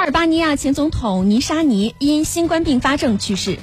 阿尔巴尼亚前总统尼沙尼因新冠并发症去世。